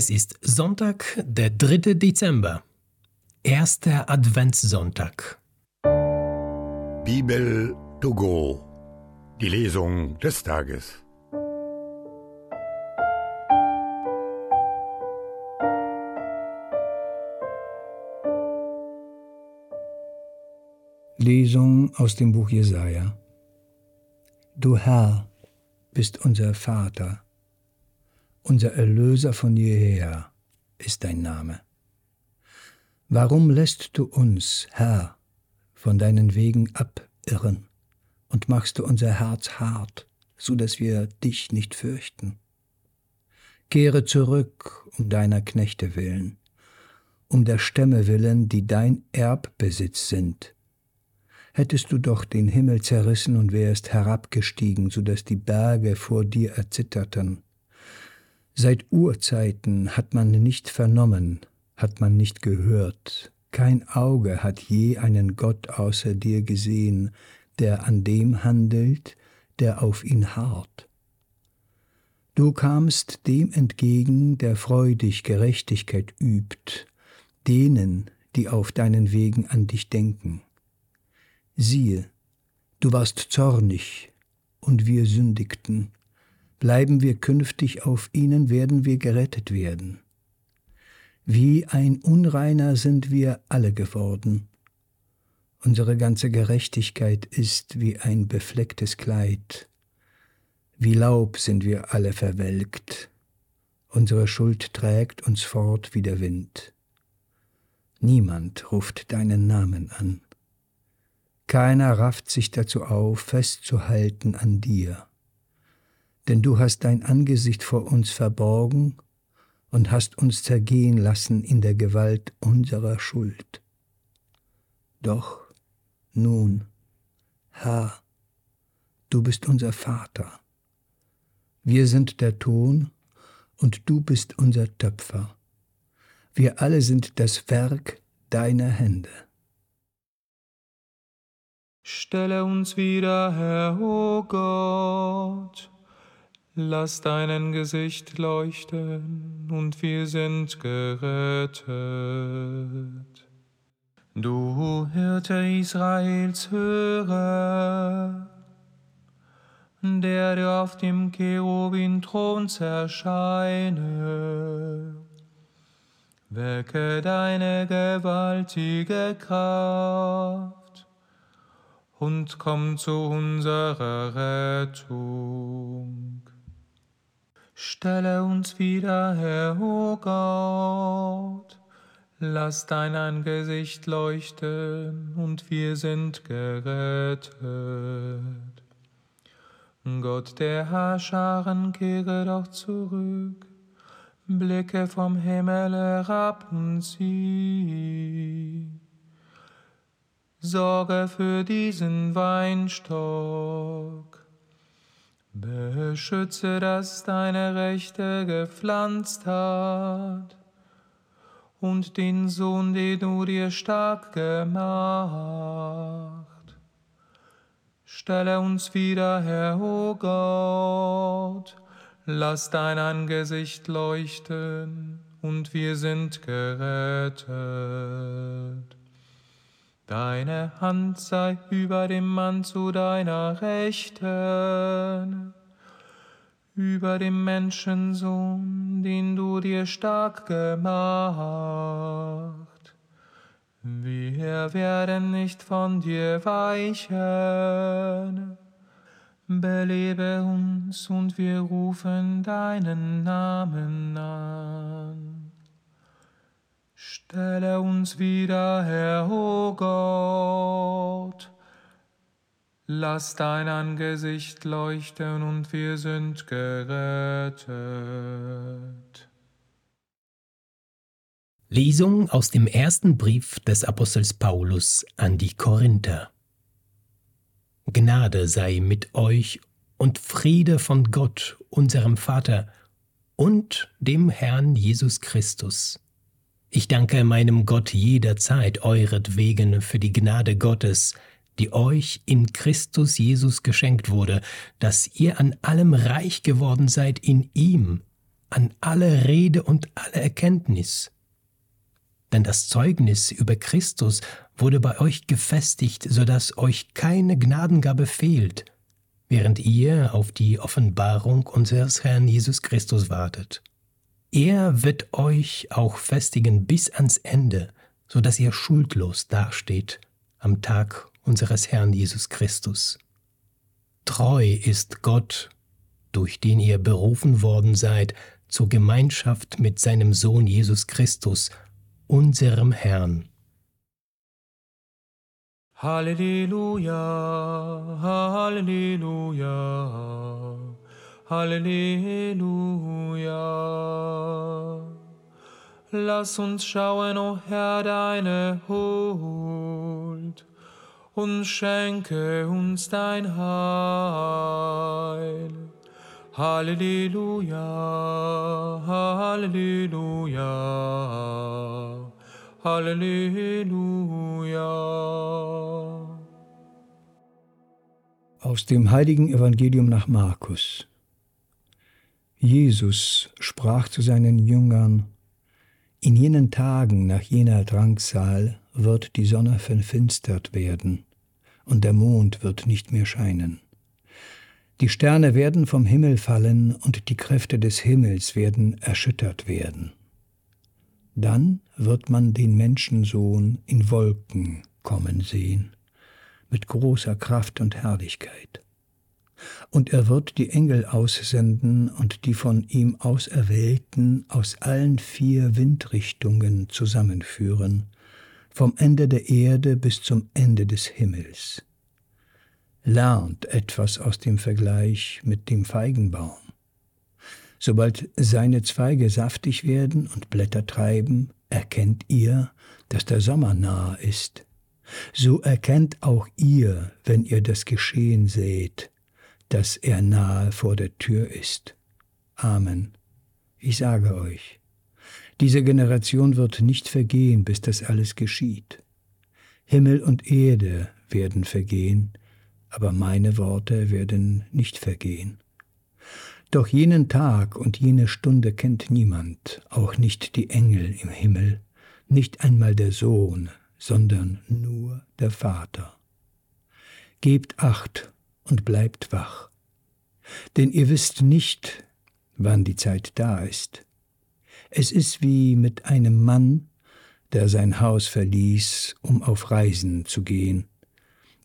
Es ist Sonntag, der 3. Dezember, erster Adventssonntag. Bibel to go, die Lesung des Tages. Lesung aus dem Buch Jesaja. Du Herr bist unser Vater unser Erlöser von jeher ist dein Name. Warum lässt du uns, Herr, von deinen Wegen abirren und machst du unser Herz hart, so dass wir dich nicht fürchten? Kehre zurück um deiner Knechte willen, um der Stämme willen, die dein Erbbesitz sind. Hättest du doch den Himmel zerrissen und wärst herabgestiegen, so dass die Berge vor dir erzitterten, Seit Urzeiten hat man nicht vernommen, hat man nicht gehört, kein Auge hat je einen Gott außer dir gesehen, der an dem handelt, der auf ihn harrt. Du kamst dem entgegen, der freudig Gerechtigkeit übt, denen, die auf deinen Wegen an dich denken. Siehe, du warst zornig, und wir sündigten, Bleiben wir künftig auf ihnen, werden wir gerettet werden. Wie ein Unreiner sind wir alle geworden. Unsere ganze Gerechtigkeit ist wie ein beflecktes Kleid. Wie Laub sind wir alle verwelkt. Unsere Schuld trägt uns fort wie der Wind. Niemand ruft deinen Namen an. Keiner rafft sich dazu auf, festzuhalten an dir denn du hast dein Angesicht vor uns verborgen und hast uns zergehen lassen in der Gewalt unserer Schuld. Doch nun, Herr, du bist unser Vater. Wir sind der Ton und du bist unser Töpfer. Wir alle sind das Werk deiner Hände. Stelle uns wieder, Herr, o oh Gott Lass dein Gesicht leuchten und wir sind gerettet. Du Hirte Israels, höre, der du auf dem Cherubin-Thron erscheine. Wecke deine gewaltige Kraft und komm zu unserer Rettung. Stelle uns wieder, Herr, o oh Gott. Lass dein Angesicht leuchten und wir sind gerettet. Gott der Herrscharen, kehre doch zurück, blicke vom Himmel herab und sieh. Sorge für diesen Weinstock Beschütze, dass deine Rechte gepflanzt hat und den Sohn, den du dir stark gemacht. Stelle uns wieder, Herr, o oh Gott, lass dein Angesicht leuchten und wir sind gerettet. Deine Hand sei über dem Mann zu deiner Rechten, über dem Menschensohn, den du dir stark gemacht. Wir werden nicht von dir weichen. Belebe uns und wir rufen deinen Namen an. Stelle uns wieder, Herr, o oh Gott. Lass dein Angesicht leuchten und wir sind gerettet. Lesung aus dem ersten Brief des Apostels Paulus an die Korinther. Gnade sei mit euch und Friede von Gott, unserem Vater und dem Herrn Jesus Christus ich danke meinem Gott jederzeit euretwegen für die Gnade Gottes, die euch in Christus Jesus geschenkt wurde, dass ihr an allem reich geworden seid in ihm, an alle Rede und alle Erkenntnis. Denn das Zeugnis über Christus wurde bei euch gefestigt, so dass euch keine Gnadengabe fehlt, während ihr auf die Offenbarung unseres Herrn Jesus Christus wartet. Er wird euch auch festigen bis ans Ende, so dass ihr schuldlos dasteht am Tag unseres Herrn Jesus Christus. Treu ist Gott, durch den ihr berufen worden seid zur Gemeinschaft mit seinem Sohn Jesus Christus, unserem Herrn. Halleluja, Halleluja, Halleluja. Lass uns schauen, o oh Herr, deine Huld und schenke uns dein Heil. Halleluja, Halleluja, Halleluja. Aus dem heiligen Evangelium nach Markus. Jesus sprach zu seinen Jüngern, in jenen Tagen nach jener Drangsal wird die Sonne verfinstert werden, und der Mond wird nicht mehr scheinen. Die Sterne werden vom Himmel fallen, und die Kräfte des Himmels werden erschüttert werden. Dann wird man den Menschensohn in Wolken kommen sehen, mit großer Kraft und Herrlichkeit. Und er wird die Engel aussenden und die von ihm Auserwählten aus allen vier Windrichtungen zusammenführen, vom Ende der Erde bis zum Ende des Himmels. Lernt etwas aus dem Vergleich mit dem Feigenbaum. Sobald seine Zweige saftig werden und Blätter treiben, erkennt ihr, dass der Sommer nahe ist. So erkennt auch ihr, wenn ihr das Geschehen seht, dass er nahe vor der Tür ist. Amen. Ich sage euch, diese Generation wird nicht vergehen, bis das alles geschieht. Himmel und Erde werden vergehen, aber meine Worte werden nicht vergehen. Doch jenen Tag und jene Stunde kennt niemand, auch nicht die Engel im Himmel, nicht einmal der Sohn, sondern nur der Vater. Gebt acht und bleibt wach. Denn ihr wisst nicht, wann die Zeit da ist. Es ist wie mit einem Mann, der sein Haus verließ, um auf Reisen zu gehen.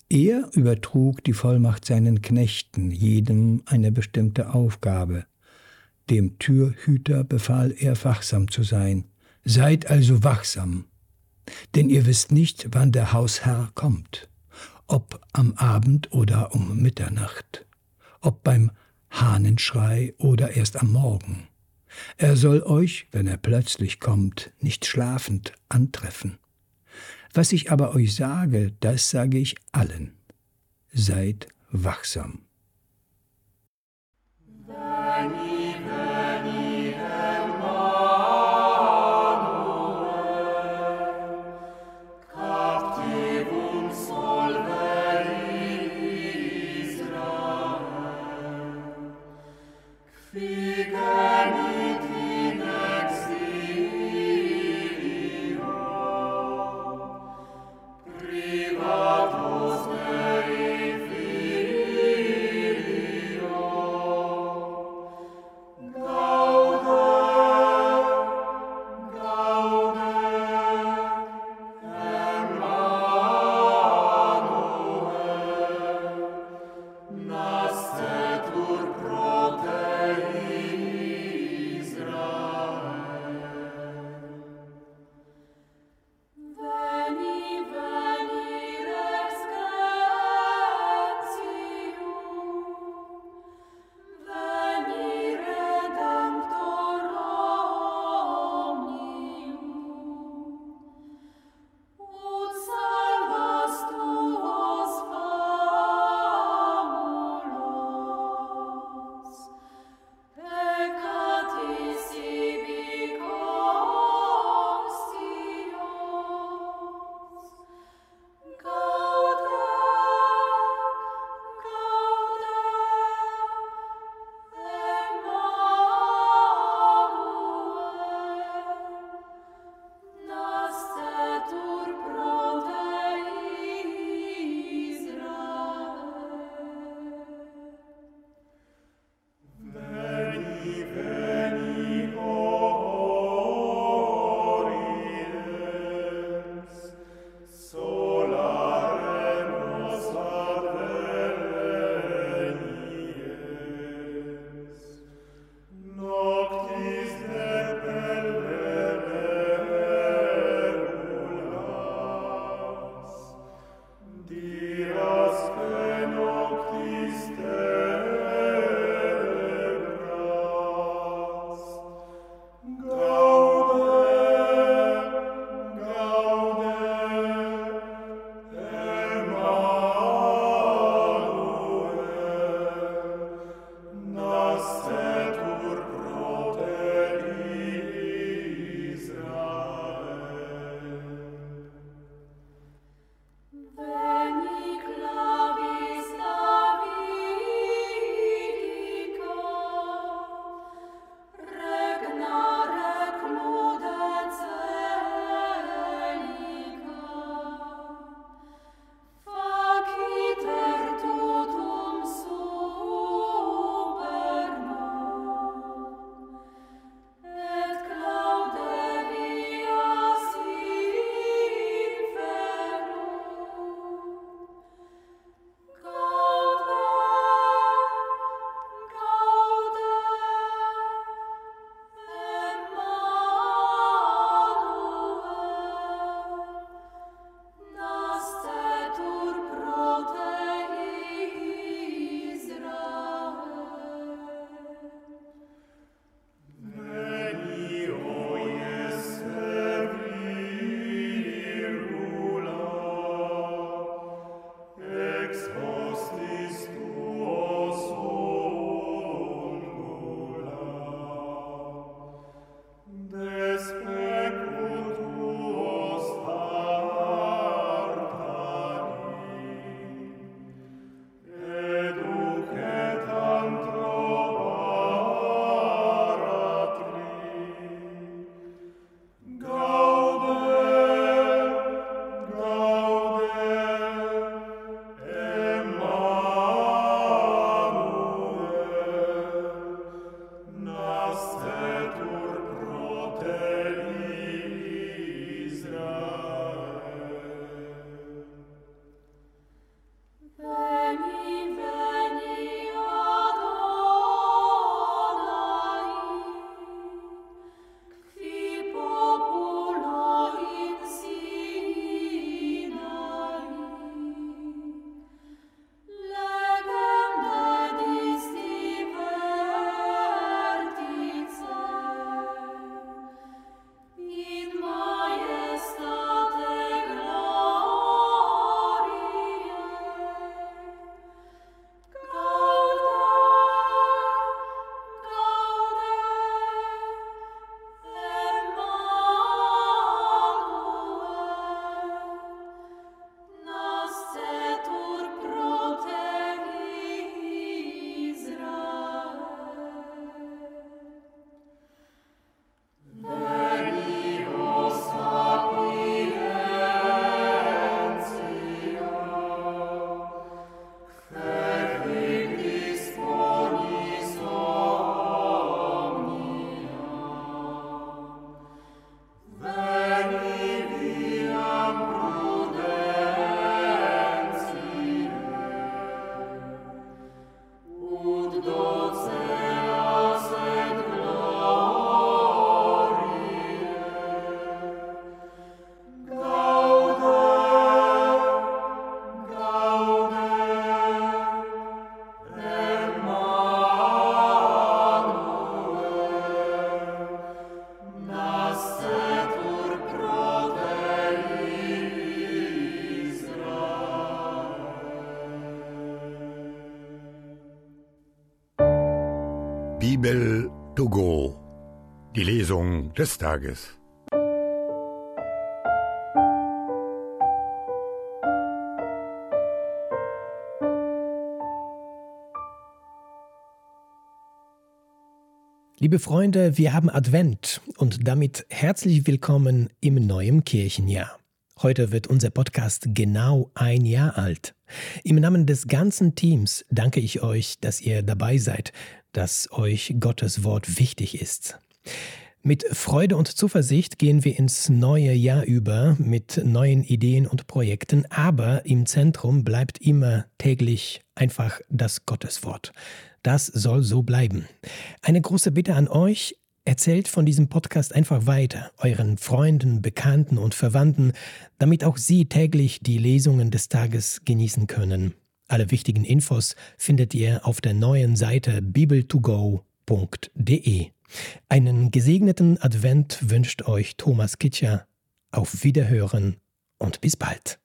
Er übertrug die Vollmacht seinen Knechten, jedem eine bestimmte Aufgabe. Dem Türhüter befahl er, wachsam zu sein. Seid also wachsam, denn ihr wisst nicht, wann der Hausherr kommt ob am Abend oder um Mitternacht, ob beim Hahnenschrei oder erst am Morgen. Er soll euch, wenn er plötzlich kommt, nicht schlafend antreffen. Was ich aber euch sage, das sage ich allen. Seid wachsam. Bye. Des Tages. Liebe Freunde, wir haben Advent und damit herzlich willkommen im neuen Kirchenjahr. Heute wird unser Podcast genau ein Jahr alt. Im Namen des ganzen Teams danke ich euch, dass ihr dabei seid, dass euch Gottes Wort wichtig ist. Mit Freude und Zuversicht gehen wir ins neue Jahr über mit neuen Ideen und Projekten, aber im Zentrum bleibt immer täglich einfach das Gotteswort. Das soll so bleiben. Eine große Bitte an euch, erzählt von diesem Podcast einfach weiter, euren Freunden, Bekannten und Verwandten, damit auch sie täglich die Lesungen des Tages genießen können. Alle wichtigen Infos findet ihr auf der neuen Seite bibeltogo.de. Einen gesegneten Advent wünscht euch Thomas Kitscher. Auf Wiederhören und bis bald.